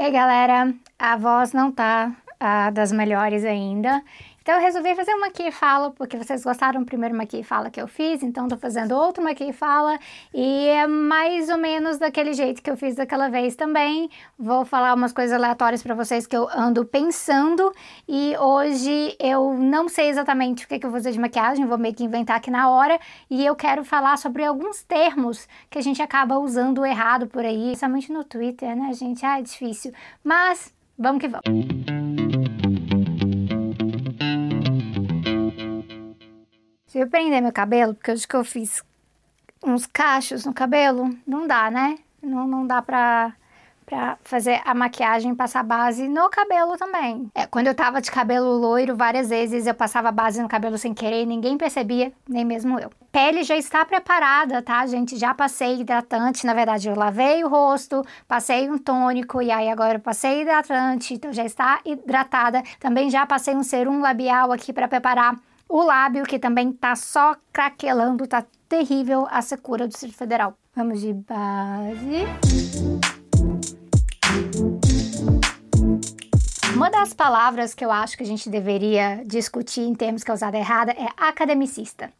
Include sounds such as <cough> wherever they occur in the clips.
Ei galera, a voz não tá das melhores ainda, então eu resolvi fazer uma aqui fala, porque vocês gostaram do primeiro uma aqui fala que eu fiz, então tô fazendo outro uma aqui fala, e é mais ou menos daquele jeito que eu fiz daquela vez também. Vou falar umas coisas aleatórias para vocês que eu ando pensando, e hoje eu não sei exatamente o que, que eu vou fazer de maquiagem, vou meio que inventar aqui na hora, e eu quero falar sobre alguns termos que a gente acaba usando errado por aí, principalmente no Twitter, né, gente? Ah, é difícil. Mas vamos que vamos. Se eu prender meu cabelo, porque hoje que eu fiz uns cachos no cabelo, não dá, né? Não, não dá pra, pra fazer a maquiagem passar base no cabelo também. É, quando eu tava de cabelo loiro, várias vezes eu passava base no cabelo sem querer, ninguém percebia, nem mesmo eu. Pele já está preparada, tá, gente? Já passei hidratante, na verdade eu lavei o rosto, passei um tônico e aí agora eu passei hidratante, então já está hidratada. Também já passei um serum labial aqui para preparar o lábio, que também tá só craquelando, tá terrível a secura do Distrito Federal. Vamos de base. Uma das palavras que eu acho que a gente deveria discutir em termos que é usada errada é academicista.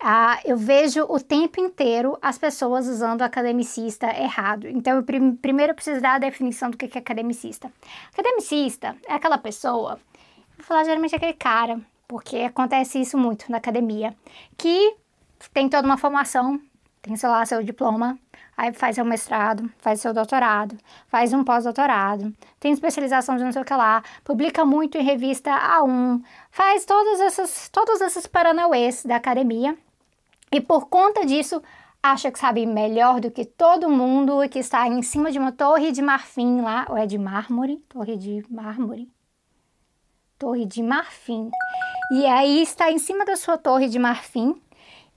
Ah, eu vejo o tempo inteiro as pessoas usando academicista errado. Então, eu prim primeiro preciso dar a definição do que é academicista. Academicista é aquela pessoa, vou falar geralmente aquele cara porque acontece isso muito na academia, que tem toda uma formação, tem, sei lá, seu diploma, aí faz seu mestrado, faz seu doutorado, faz um pós-doutorado, tem especialização de não sei o que lá, publica muito em revista A1, faz todas essas, todos esses paranauês da academia, e por conta disso acha que sabe melhor do que todo mundo e que está em cima de uma torre de marfim lá, ou é de mármore? Torre de mármore? Torre de marfim. E aí está em cima da sua torre de marfim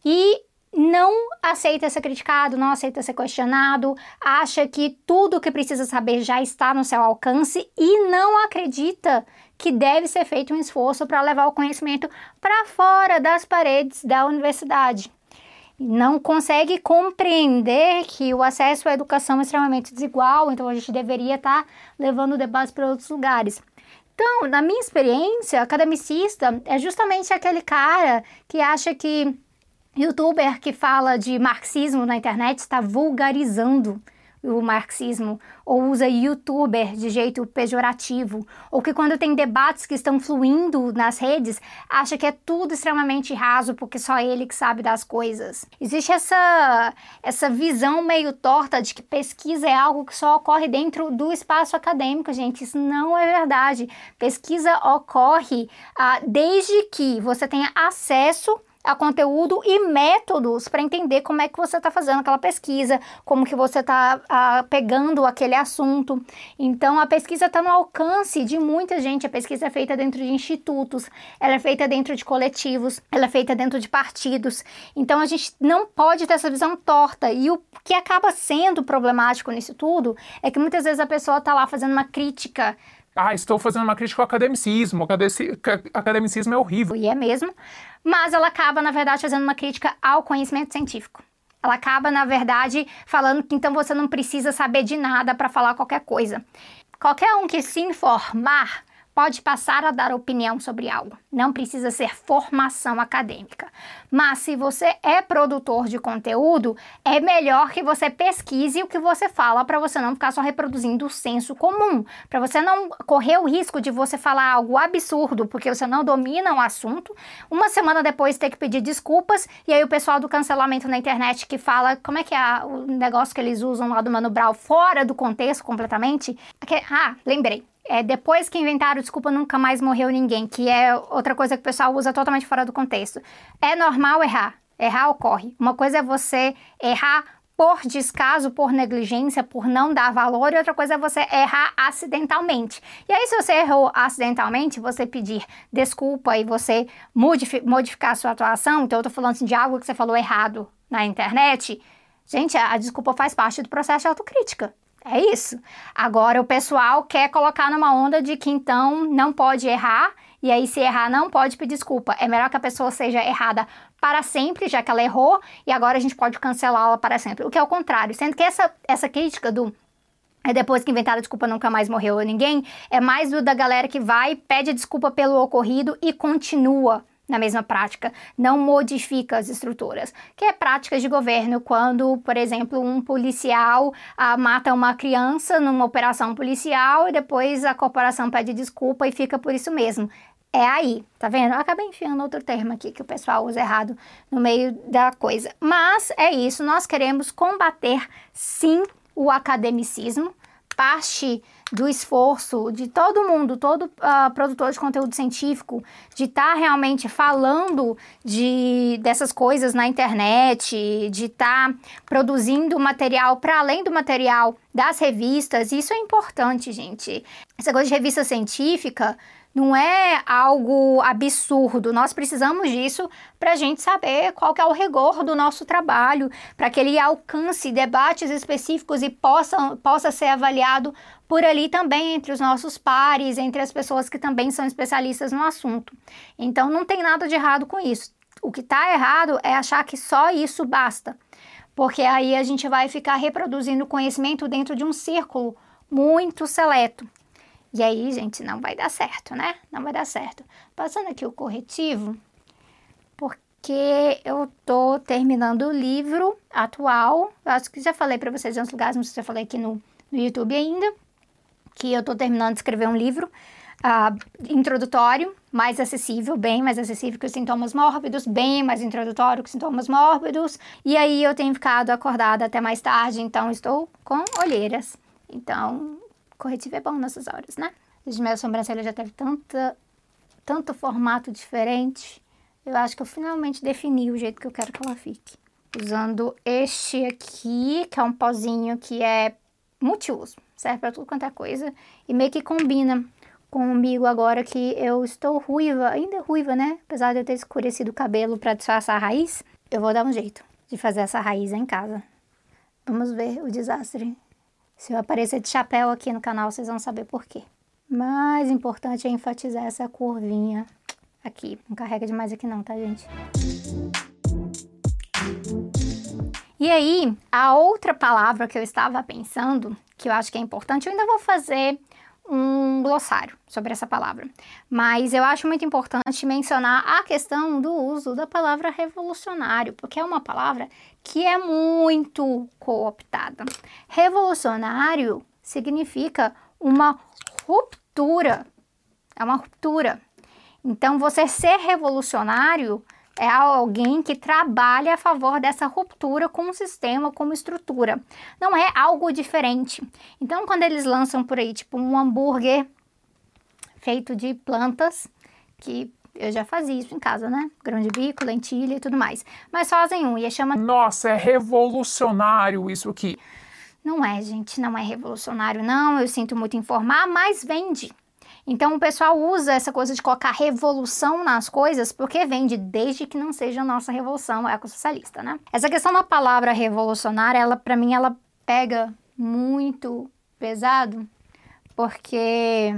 e não aceita ser criticado, não aceita ser questionado, acha que tudo o que precisa saber já está no seu alcance e não acredita que deve ser feito um esforço para levar o conhecimento para fora das paredes da universidade. Não consegue compreender que o acesso à educação é extremamente desigual, então a gente deveria estar tá levando o debate para outros lugares. Então, na minha experiência, academicista é justamente aquele cara que acha que youtuber que fala de marxismo na internet está vulgarizando o marxismo, ou usa youtuber de jeito pejorativo, ou que quando tem debates que estão fluindo nas redes, acha que é tudo extremamente raso porque só ele que sabe das coisas. Existe essa, essa visão meio torta de que pesquisa é algo que só ocorre dentro do espaço acadêmico, gente. Isso não é verdade. Pesquisa ocorre ah, desde que você tenha acesso a conteúdo e métodos para entender como é que você está fazendo aquela pesquisa, como que você está pegando aquele assunto. Então, a pesquisa está no alcance de muita gente. A pesquisa é feita dentro de institutos, ela é feita dentro de coletivos, ela é feita dentro de partidos. Então, a gente não pode ter essa visão torta. E o que acaba sendo problemático nisso tudo é que muitas vezes a pessoa está lá fazendo uma crítica ah, estou fazendo uma crítica ao academicismo. Academicismo é horrível. E é mesmo. Mas ela acaba, na verdade, fazendo uma crítica ao conhecimento científico. Ela acaba, na verdade, falando que então você não precisa saber de nada para falar qualquer coisa. Qualquer um que se informar pode passar a dar opinião sobre algo. Não precisa ser formação acadêmica. Mas se você é produtor de conteúdo, é melhor que você pesquise o que você fala para você não ficar só reproduzindo o senso comum, para você não correr o risco de você falar algo absurdo porque você não domina o assunto, uma semana depois ter que pedir desculpas e aí o pessoal do cancelamento na internet que fala como é que é o negócio que eles usam lá do Mano Brown fora do contexto completamente. Ah, lembrei é, depois que inventaram desculpa nunca mais morreu ninguém, que é outra coisa que o pessoal usa totalmente fora do contexto. É normal errar. Errar ocorre. Uma coisa é você errar por descaso, por negligência, por não dar valor, e outra coisa é você errar acidentalmente. E aí, se você errou acidentalmente, você pedir desculpa e você modifi modificar a sua atuação, então eu tô falando assim, de algo que você falou errado na internet, gente, a, a desculpa faz parte do processo de autocrítica. É isso. Agora o pessoal quer colocar numa onda de que então não pode errar, e aí se errar não pode pedir desculpa. É melhor que a pessoa seja errada para sempre, já que ela errou, e agora a gente pode cancelá-la para sempre. O que é o contrário, sendo que essa, essa crítica do é depois que inventaram desculpa nunca mais morreu ninguém, é mais do da galera que vai, pede desculpa pelo ocorrido e continua na mesma prática, não modifica as estruturas, que é práticas de governo quando, por exemplo, um policial ah, mata uma criança numa operação policial e depois a corporação pede desculpa e fica por isso mesmo. É aí, tá vendo? Eu acabei enfiando outro termo aqui que o pessoal usa errado no meio da coisa. Mas é isso, nós queremos combater sim o academicismo, parte do esforço de todo mundo, todo uh, produtor de conteúdo científico, de estar tá realmente falando de, dessas coisas na internet, de estar tá produzindo material para além do material das revistas. Isso é importante, gente. Essa coisa de revista científica não é algo absurdo. Nós precisamos disso para a gente saber qual é o rigor do nosso trabalho, para que ele alcance debates específicos e possa, possa ser avaliado por ali também entre os nossos pares, entre as pessoas que também são especialistas no assunto. Então não tem nada de errado com isso. O que está errado é achar que só isso basta, porque aí a gente vai ficar reproduzindo conhecimento dentro de um círculo muito seleto. E aí, gente, não vai dar certo, né? Não vai dar certo. Passando aqui o corretivo, porque eu tô terminando o livro atual. Eu acho que já falei para vocês em outros lugares, não sei se eu falei aqui no, no YouTube ainda, que eu tô terminando de escrever um livro uh, introdutório, mais acessível, bem mais acessível que os sintomas mórbidos, bem mais introdutório que os sintomas mórbidos. E aí eu tenho ficado acordada até mais tarde, então estou com olheiras. Então, corretivo é bom nessas horas, né? Minha sobrancelha já teve tanta, tanto formato diferente. Eu acho que eu finalmente defini o jeito que eu quero que ela fique. Usando este aqui, que é um pozinho que é multiuso. Serve para tudo quanto é coisa. E meio que combina comigo agora que eu estou ruiva. Ainda ruiva, né? Apesar de eu ter escurecido o cabelo para disfarçar a raiz. Eu vou dar um jeito de fazer essa raiz em casa. Vamos ver o desastre se eu aparecer de chapéu aqui no canal, vocês vão saber por quê. Mais importante é enfatizar essa curvinha aqui. Não carrega demais aqui não, tá, gente? E aí, a outra palavra que eu estava pensando, que eu acho que é importante, eu ainda vou fazer um glossário sobre essa palavra. Mas eu acho muito importante mencionar a questão do uso da palavra revolucionário, porque é uma palavra que é muito cooptada. Revolucionário significa uma ruptura. É uma ruptura. Então, você ser revolucionário é alguém que trabalha a favor dessa ruptura com o sistema, como estrutura. Não é algo diferente. Então, quando eles lançam por aí, tipo, um hambúrguer feito de plantas, que eu já fazia isso em casa, né? Grão de bico, lentilha e tudo mais. Mas fazem um e chama. Nossa, é revolucionário isso aqui. Não é, gente, não é revolucionário, não. Eu sinto muito informar, mas vende. Então o pessoal usa essa coisa de colocar revolução nas coisas porque vende desde que não seja a nossa revolução ecossocialista, né? Essa questão da palavra revolucionária, ela para mim ela pega muito pesado porque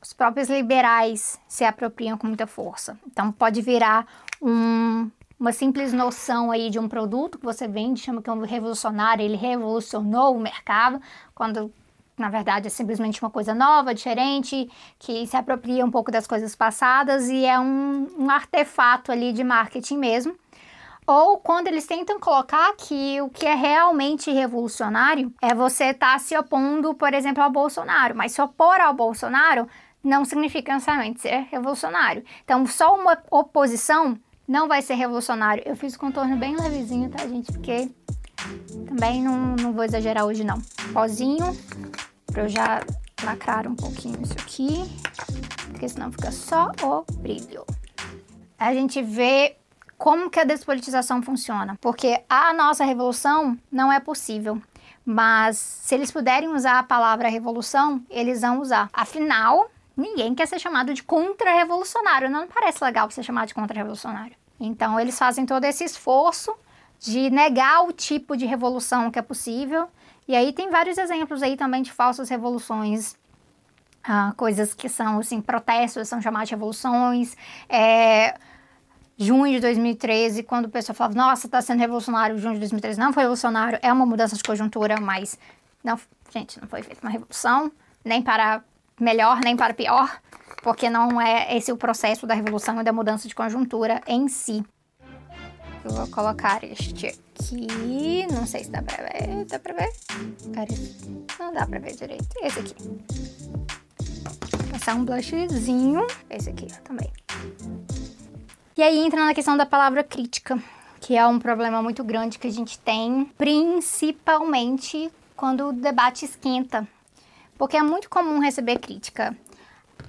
os próprios liberais se apropriam com muita força. Então pode virar um, uma simples noção aí de um produto que você vende, chama que é um revolucionário, ele revolucionou o mercado, quando na verdade é simplesmente uma coisa nova, diferente, que se apropria um pouco das coisas passadas e é um, um artefato ali de marketing mesmo. Ou quando eles tentam colocar que o que é realmente revolucionário é você estar tá se opondo, por exemplo, ao Bolsonaro. Mas se opor ao Bolsonaro não significa necessariamente ser revolucionário. Então, só uma oposição não vai ser revolucionário. Eu fiz o contorno bem levezinho, tá, gente? Porque também não, não vou exagerar hoje, não. Pozinho, pra eu já lacrar um pouquinho isso aqui, porque senão fica só o brilho. A gente vê como que a despolitização funciona, porque a nossa revolução não é possível. Mas se eles puderem usar a palavra revolução, eles vão usar. Afinal, ninguém quer ser chamado de contra-revolucionário. Não parece legal ser chamado de contra-revolucionário. Então, eles fazem todo esse esforço de negar o tipo de revolução que é possível. E aí tem vários exemplos aí também de falsas revoluções. Ah, coisas que são, assim, protestos, são chamadas de revoluções. É, junho de 2013, quando o pessoal falava, nossa, está sendo revolucionário, junho de 2013 não foi revolucionário, é uma mudança de conjuntura, mas Não, gente, não foi feita uma revolução, nem para melhor, nem para pior, porque não é esse o processo da revolução e da mudança de conjuntura em si. Eu vou colocar este aqui. Não sei se dá pra ver. Dá pra ver? Cara, não dá pra ver direito. Esse aqui. Passar um blushzinho. Esse aqui também. E aí entra na questão da palavra crítica, que é um problema muito grande que a gente tem, principalmente quando o debate esquenta. Porque é muito comum receber crítica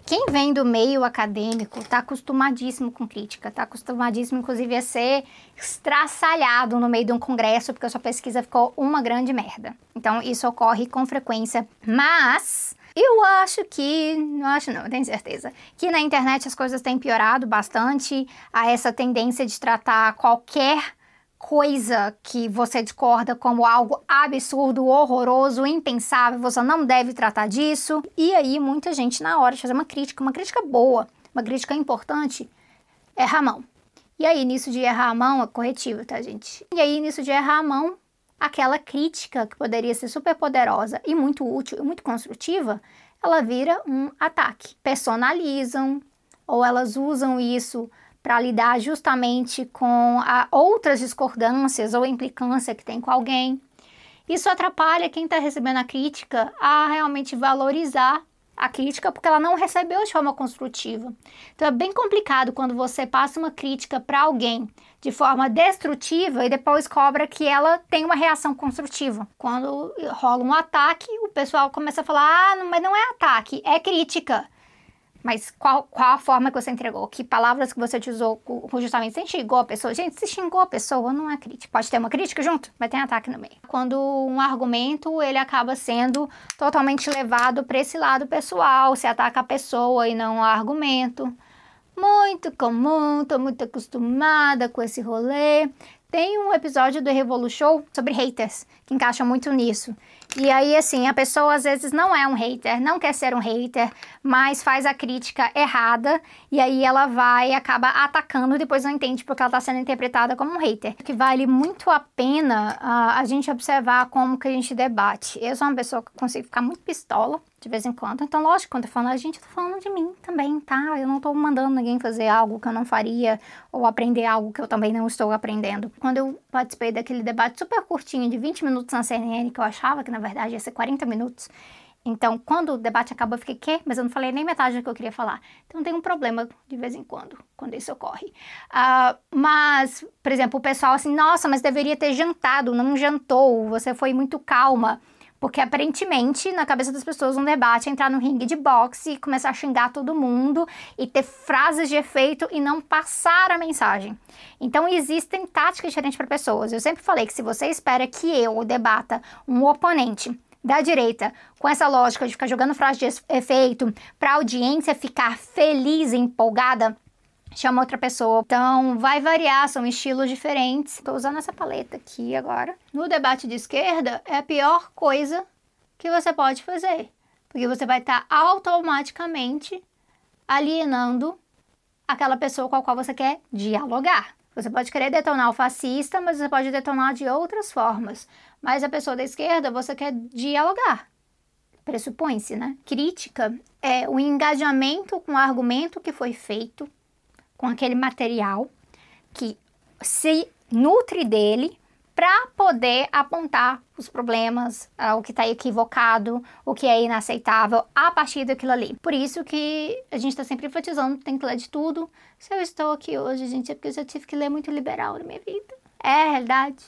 quem vem do meio acadêmico está acostumadíssimo com crítica, está acostumadíssimo, inclusive, a ser estraçalhado no meio de um congresso, porque a sua pesquisa ficou uma grande merda. Então, isso ocorre com frequência. Mas, eu acho que, não acho não, tenho certeza, que na internet as coisas têm piorado bastante a essa tendência de tratar qualquer coisa que você discorda como algo absurdo, horroroso, impensável, você não deve tratar disso. E aí, muita gente, na hora de fazer uma crítica, uma crítica boa, uma crítica importante, erra a mão. E aí, nisso de errar a mão, é corretivo, tá, gente? E aí, nisso de errar a mão, aquela crítica que poderia ser super poderosa e muito útil e muito construtiva, ela vira um ataque. Personalizam ou elas usam isso para lidar justamente com outras discordâncias ou implicância que tem com alguém. Isso atrapalha quem está recebendo a crítica a realmente valorizar a crítica porque ela não recebeu de forma construtiva. Então é bem complicado quando você passa uma crítica para alguém de forma destrutiva e depois cobra que ela tem uma reação construtiva. Quando rola um ataque, o pessoal começa a falar: ah, mas não é ataque, é crítica. Mas qual, qual a forma que você entregou? Que palavras que você usou justamente? Você xingou a pessoa? Gente, se xingou a pessoa, não é crítica. Pode ter uma crítica junto, mas tem ataque no meio. Quando um argumento, ele acaba sendo totalmente levado para esse lado pessoal, se ataca a pessoa e não o argumento. Muito comum, tô muito acostumada com esse rolê. Tem um episódio do Revolution sobre haters, que encaixa muito nisso. E aí, assim, a pessoa às vezes não é um hater, não quer ser um hater, mas faz a crítica errada e aí ela vai e acaba atacando e depois não entende porque ela está sendo interpretada como um hater. Que vale muito a pena uh, a gente observar como que a gente debate. Eu sou uma pessoa que consigo ficar muito pistola de vez em quando. Então, lógico, quando eu falo a gente, eu tô falando de mim também, tá? Eu não tô mandando ninguém fazer algo que eu não faria ou aprender algo que eu também não estou aprendendo. Quando eu participei daquele debate super curtinho de 20 minutos na CNN, que eu achava que na verdade ia ser 40 minutos, então, quando o debate acabou, eu fiquei, quê? Mas eu não falei nem metade do que eu queria falar. Então, tem um problema de vez em quando, quando isso ocorre. Uh, mas, por exemplo, o pessoal assim, nossa, mas deveria ter jantado, não jantou, você foi muito calma. Porque aparentemente, na cabeça das pessoas, um debate é entrar no ringue de boxe e começar a xingar todo mundo e ter frases de efeito e não passar a mensagem. Então, existem táticas diferentes para pessoas. Eu sempre falei que se você espera que eu debata um oponente da direita com essa lógica de ficar jogando frases de efeito para a audiência ficar feliz e empolgada, chama outra pessoa. Então, vai variar, são estilos diferentes. Estou usando essa paleta aqui agora. No debate de esquerda, é a pior coisa que você pode fazer, porque você vai estar tá automaticamente alienando aquela pessoa com a qual você quer dialogar. Você pode querer detonar o fascista, mas você pode detonar de outras formas. Mas a pessoa da esquerda, você quer dialogar. Pressupõe-se, né? Crítica é o engajamento com o argumento que foi feito com aquele material que se nutre dele para poder apontar os problemas, uh, o que está equivocado, o que é inaceitável a partir daquilo ali. Por isso que a gente está sempre enfatizando, tem que ler de tudo. Se eu estou aqui hoje, gente, é porque eu já tive que ler muito liberal na minha vida. É a realidade.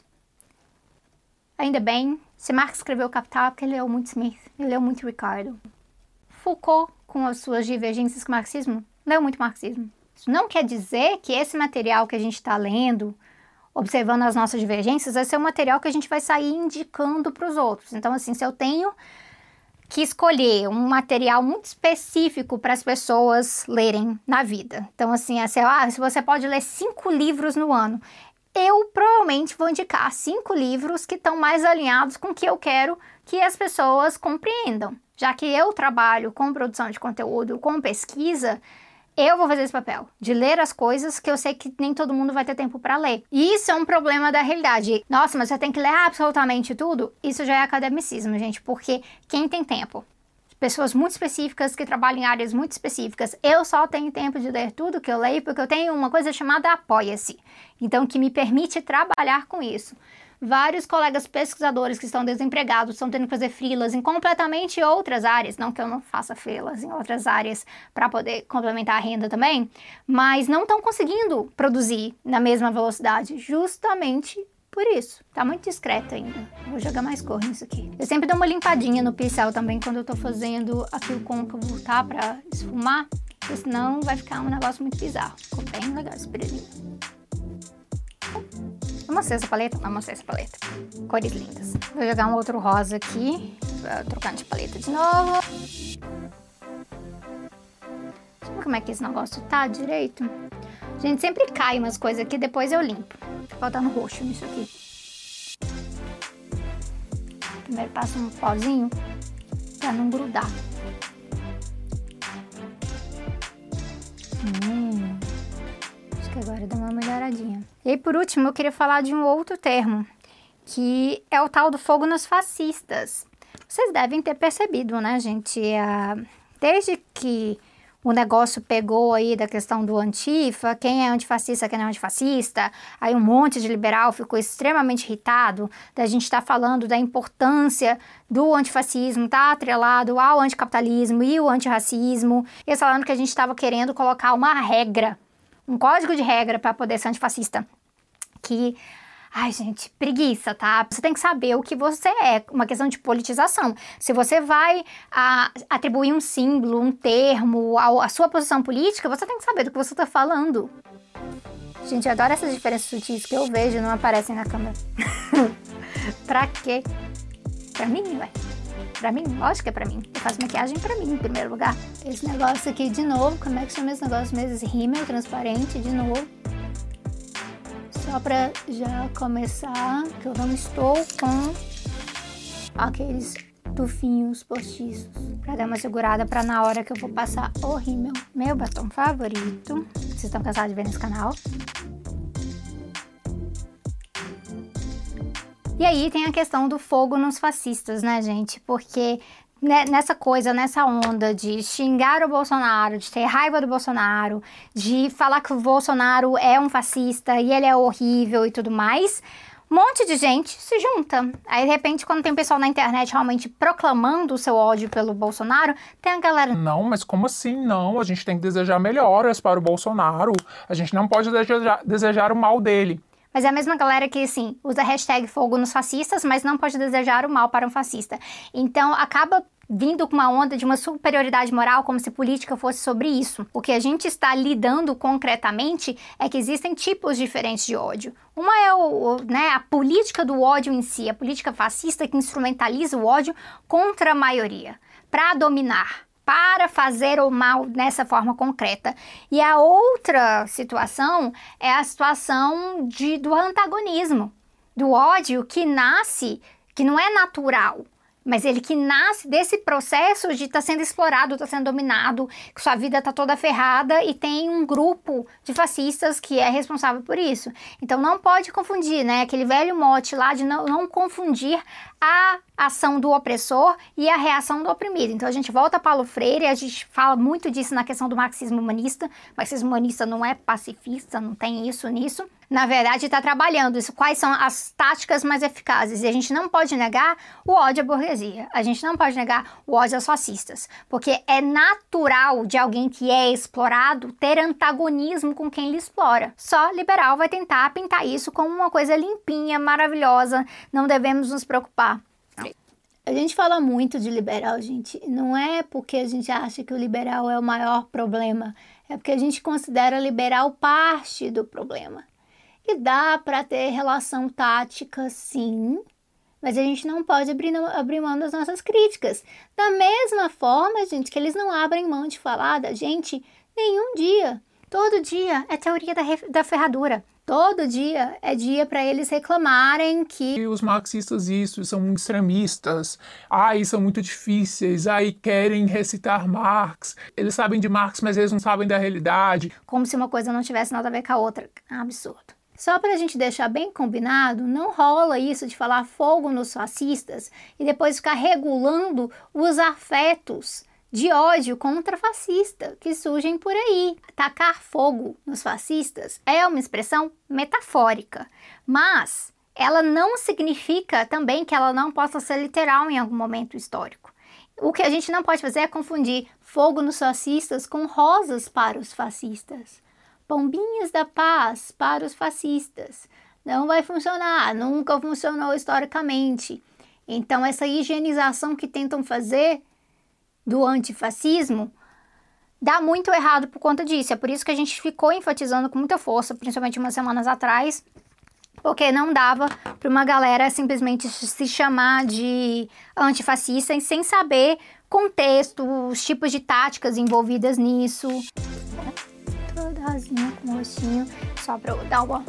Ainda bem, se Marx escreveu Capital é porque ele leu muito Smith, ele leu muito Ricardo. Foucault, com as suas divergências com o marxismo, leu muito marxismo. Isso não quer dizer que esse material que a gente está lendo, observando as nossas divergências, vai ser um material que a gente vai sair indicando para os outros. Então, assim, se eu tenho que escolher um material muito específico para as pessoas lerem na vida. Então, assim, sei lá, se você pode ler cinco livros no ano, eu provavelmente vou indicar cinco livros que estão mais alinhados com o que eu quero que as pessoas compreendam. Já que eu trabalho com produção de conteúdo, com pesquisa, eu vou fazer esse papel de ler as coisas que eu sei que nem todo mundo vai ter tempo para ler. E isso é um problema da realidade. Nossa, mas você tem que ler absolutamente tudo? Isso já é academicismo, gente, porque quem tem tempo? Pessoas muito específicas que trabalham em áreas muito específicas. Eu só tenho tempo de ler tudo que eu leio porque eu tenho uma coisa chamada Apoia-se. Então, que me permite trabalhar com isso. Vários colegas pesquisadores que estão desempregados estão tendo que fazer frilas em completamente outras áreas. Não que eu não faça frilas em outras áreas para poder complementar a renda também, mas não estão conseguindo produzir na mesma velocidade, justamente por isso. Tá muito discreto ainda. Vou jogar mais cor nisso aqui. Eu sempre dou uma limpadinha no pincel também quando eu tô fazendo aquilo côncavo, tá? Pra esfumar, porque senão vai ficar um negócio muito bizarro. Ficou bem legal esse período. Mostrei essa paleta? Mostrei essa paleta. Cores lindas. Vou jogar um outro rosa aqui. Trocando de paleta de novo. Deixa eu ver como é que esse negócio tá direito. Gente, sempre cai umas coisas aqui, depois eu limpo. Tá faltando roxo nisso aqui. Primeiro passo um pozinho pra não grudar. Hum que agora dá uma melhoradinha. E aí, por último, eu queria falar de um outro termo, que é o tal do fogo nos fascistas. Vocês devem ter percebido, né, gente? Desde que o negócio pegou aí da questão do antifa, quem é antifascista, quem não é antifascista, aí um monte de liberal ficou extremamente irritado da gente estar tá falando da importância do antifascismo, tá atrelado ao anticapitalismo e o antirracismo, e falando que a gente estava querendo colocar uma regra um código de regra para poder ser antifascista. Que Ai, gente, preguiça, tá? Você tem que saber o que você é, uma questão de politização. Se você vai a, atribuir um símbolo, um termo, a, sua posição política, você tem que saber do que você tá falando. Gente, eu adoro essas diferenças sutis que eu vejo não aparecem na câmera. <laughs> pra quê? Pra mim, ué. Pra mim? Lógico que é pra mim. Eu faço maquiagem pra mim, em primeiro lugar. Esse negócio aqui, de novo, como é que chama esse negócio mesmo? Esse rímel transparente, de novo. Só pra já começar, que eu não estou com aqueles tufinhos postiços. Pra dar uma segurada pra na hora que eu vou passar o rímel. Meu batom favorito. Vocês estão cansados de ver nesse canal. E aí tem a questão do fogo nos fascistas, né, gente? Porque nessa coisa, nessa onda de xingar o Bolsonaro, de ter raiva do Bolsonaro, de falar que o Bolsonaro é um fascista e ele é horrível e tudo mais, um monte de gente se junta. Aí, de repente, quando tem pessoal na internet realmente proclamando o seu ódio pelo Bolsonaro, tem a galera. Não, mas como assim? Não, a gente tem que desejar melhoras para o Bolsonaro. A gente não pode desejar, desejar o mal dele. Mas é a mesma galera que, assim, usa hashtag fogo nos fascistas, mas não pode desejar o mal para um fascista. Então, acaba vindo com uma onda de uma superioridade moral, como se política fosse sobre isso. O que a gente está lidando concretamente é que existem tipos diferentes de ódio. Uma é o, né, a política do ódio em si, a política fascista que instrumentaliza o ódio contra a maioria, para dominar para fazer o mal nessa forma concreta. E a outra situação é a situação de, do antagonismo, do ódio que nasce, que não é natural, mas ele que nasce desse processo de estar tá sendo explorado, estar tá sendo dominado, que sua vida está toda ferrada e tem um grupo de fascistas que é responsável por isso. Então não pode confundir, né? Aquele velho mote lá de não, não confundir a ação do opressor e a reação do oprimido. Então a gente volta a Paulo Freire, a gente fala muito disso na questão do marxismo humanista. O marxismo humanista não é pacifista, não tem isso nisso na verdade, está trabalhando isso. Quais são as táticas mais eficazes? E a gente não pode negar o ódio à burguesia. A gente não pode negar o ódio aos fascistas. Porque é natural de alguém que é explorado ter antagonismo com quem lhe explora. Só liberal vai tentar pintar isso como uma coisa limpinha, maravilhosa. Não devemos nos preocupar. A gente fala muito de liberal, gente. Não é porque a gente acha que o liberal é o maior problema. É porque a gente considera liberal parte do problema. E dá para ter relação tática, sim, mas a gente não pode abrir, abrir mão das nossas críticas. Da mesma forma, gente, que eles não abrem mão de falar da gente nenhum dia. Todo dia é teoria da, da ferradura. Todo dia é dia para eles reclamarem que os marxistas isso são extremistas, ai são muito difíceis, ai querem recitar Marx. Eles sabem de Marx, mas eles não sabem da realidade. Como se uma coisa não tivesse nada a ver com a outra. Absurdo. Só para a gente deixar bem combinado, não rola isso de falar fogo nos fascistas e depois ficar regulando os afetos de ódio contra fascista que surgem por aí. Tacar fogo nos fascistas é uma expressão metafórica, mas ela não significa também que ela não possa ser literal em algum momento histórico. O que a gente não pode fazer é confundir fogo nos fascistas com rosas para os fascistas, pombinhas da paz para os fascistas. Não vai funcionar, nunca funcionou historicamente. Então, essa higienização que tentam fazer do antifascismo dá muito errado por conta disso. É por isso que a gente ficou enfatizando com muita força, principalmente umas semanas atrás, porque não dava para uma galera simplesmente se chamar de antifascista sem saber contexto, os tipos de táticas envolvidas nisso. Toda rosinha com rostinho, só para eu dar uma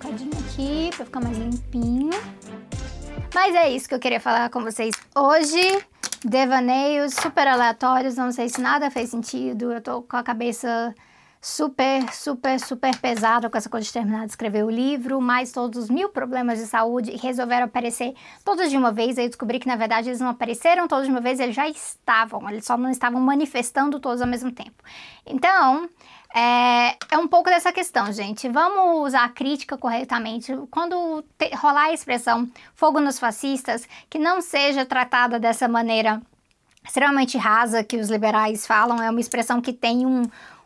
tocadinha aqui para ficar mais limpinho. Mas é isso que eu queria falar com vocês hoje devaneios super aleatórios, não sei se nada fez sentido, eu tô com a cabeça super, super, super pesada com essa coisa de terminar de escrever o livro, mais todos os mil problemas de saúde resolveram aparecer todos de uma vez. Aí descobri que na verdade eles não apareceram todos de uma vez, eles já estavam, eles só não estavam manifestando todos ao mesmo tempo. Então, é, é um pouco dessa questão, gente. Vamos usar a crítica corretamente. Quando te, rolar a expressão fogo nos fascistas, que não seja tratada dessa maneira extremamente rasa que os liberais falam, é uma expressão que tem um,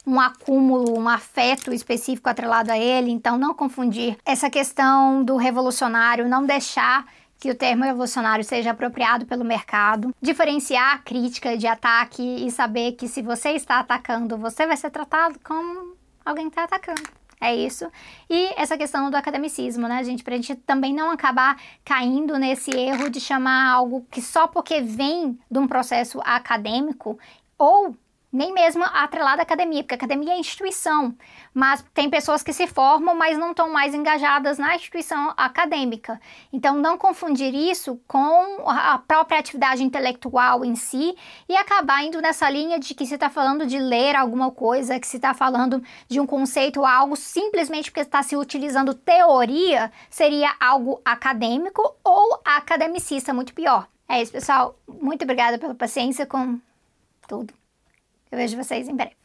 um acúmulo, um afeto específico atrelado a ele, então não confundir essa questão do revolucionário, não deixar que o termo evolucionário seja apropriado pelo mercado, diferenciar a crítica de ataque e saber que se você está atacando, você vai ser tratado como alguém que está atacando. É isso. E essa questão do academicismo, né, gente? Pra gente também não acabar caindo nesse erro de chamar algo que só porque vem de um processo acadêmico ou nem mesmo atrelada à academia, porque academia é instituição, mas tem pessoas que se formam, mas não estão mais engajadas na instituição acadêmica. Então, não confundir isso com a própria atividade intelectual em si e acabar indo nessa linha de que se está falando de ler alguma coisa, que se está falando de um conceito, algo simplesmente porque está se utilizando teoria, seria algo acadêmico ou academicista, muito pior. É isso, pessoal. Muito obrigada pela paciência com tudo. Eu vejo vocês em breve.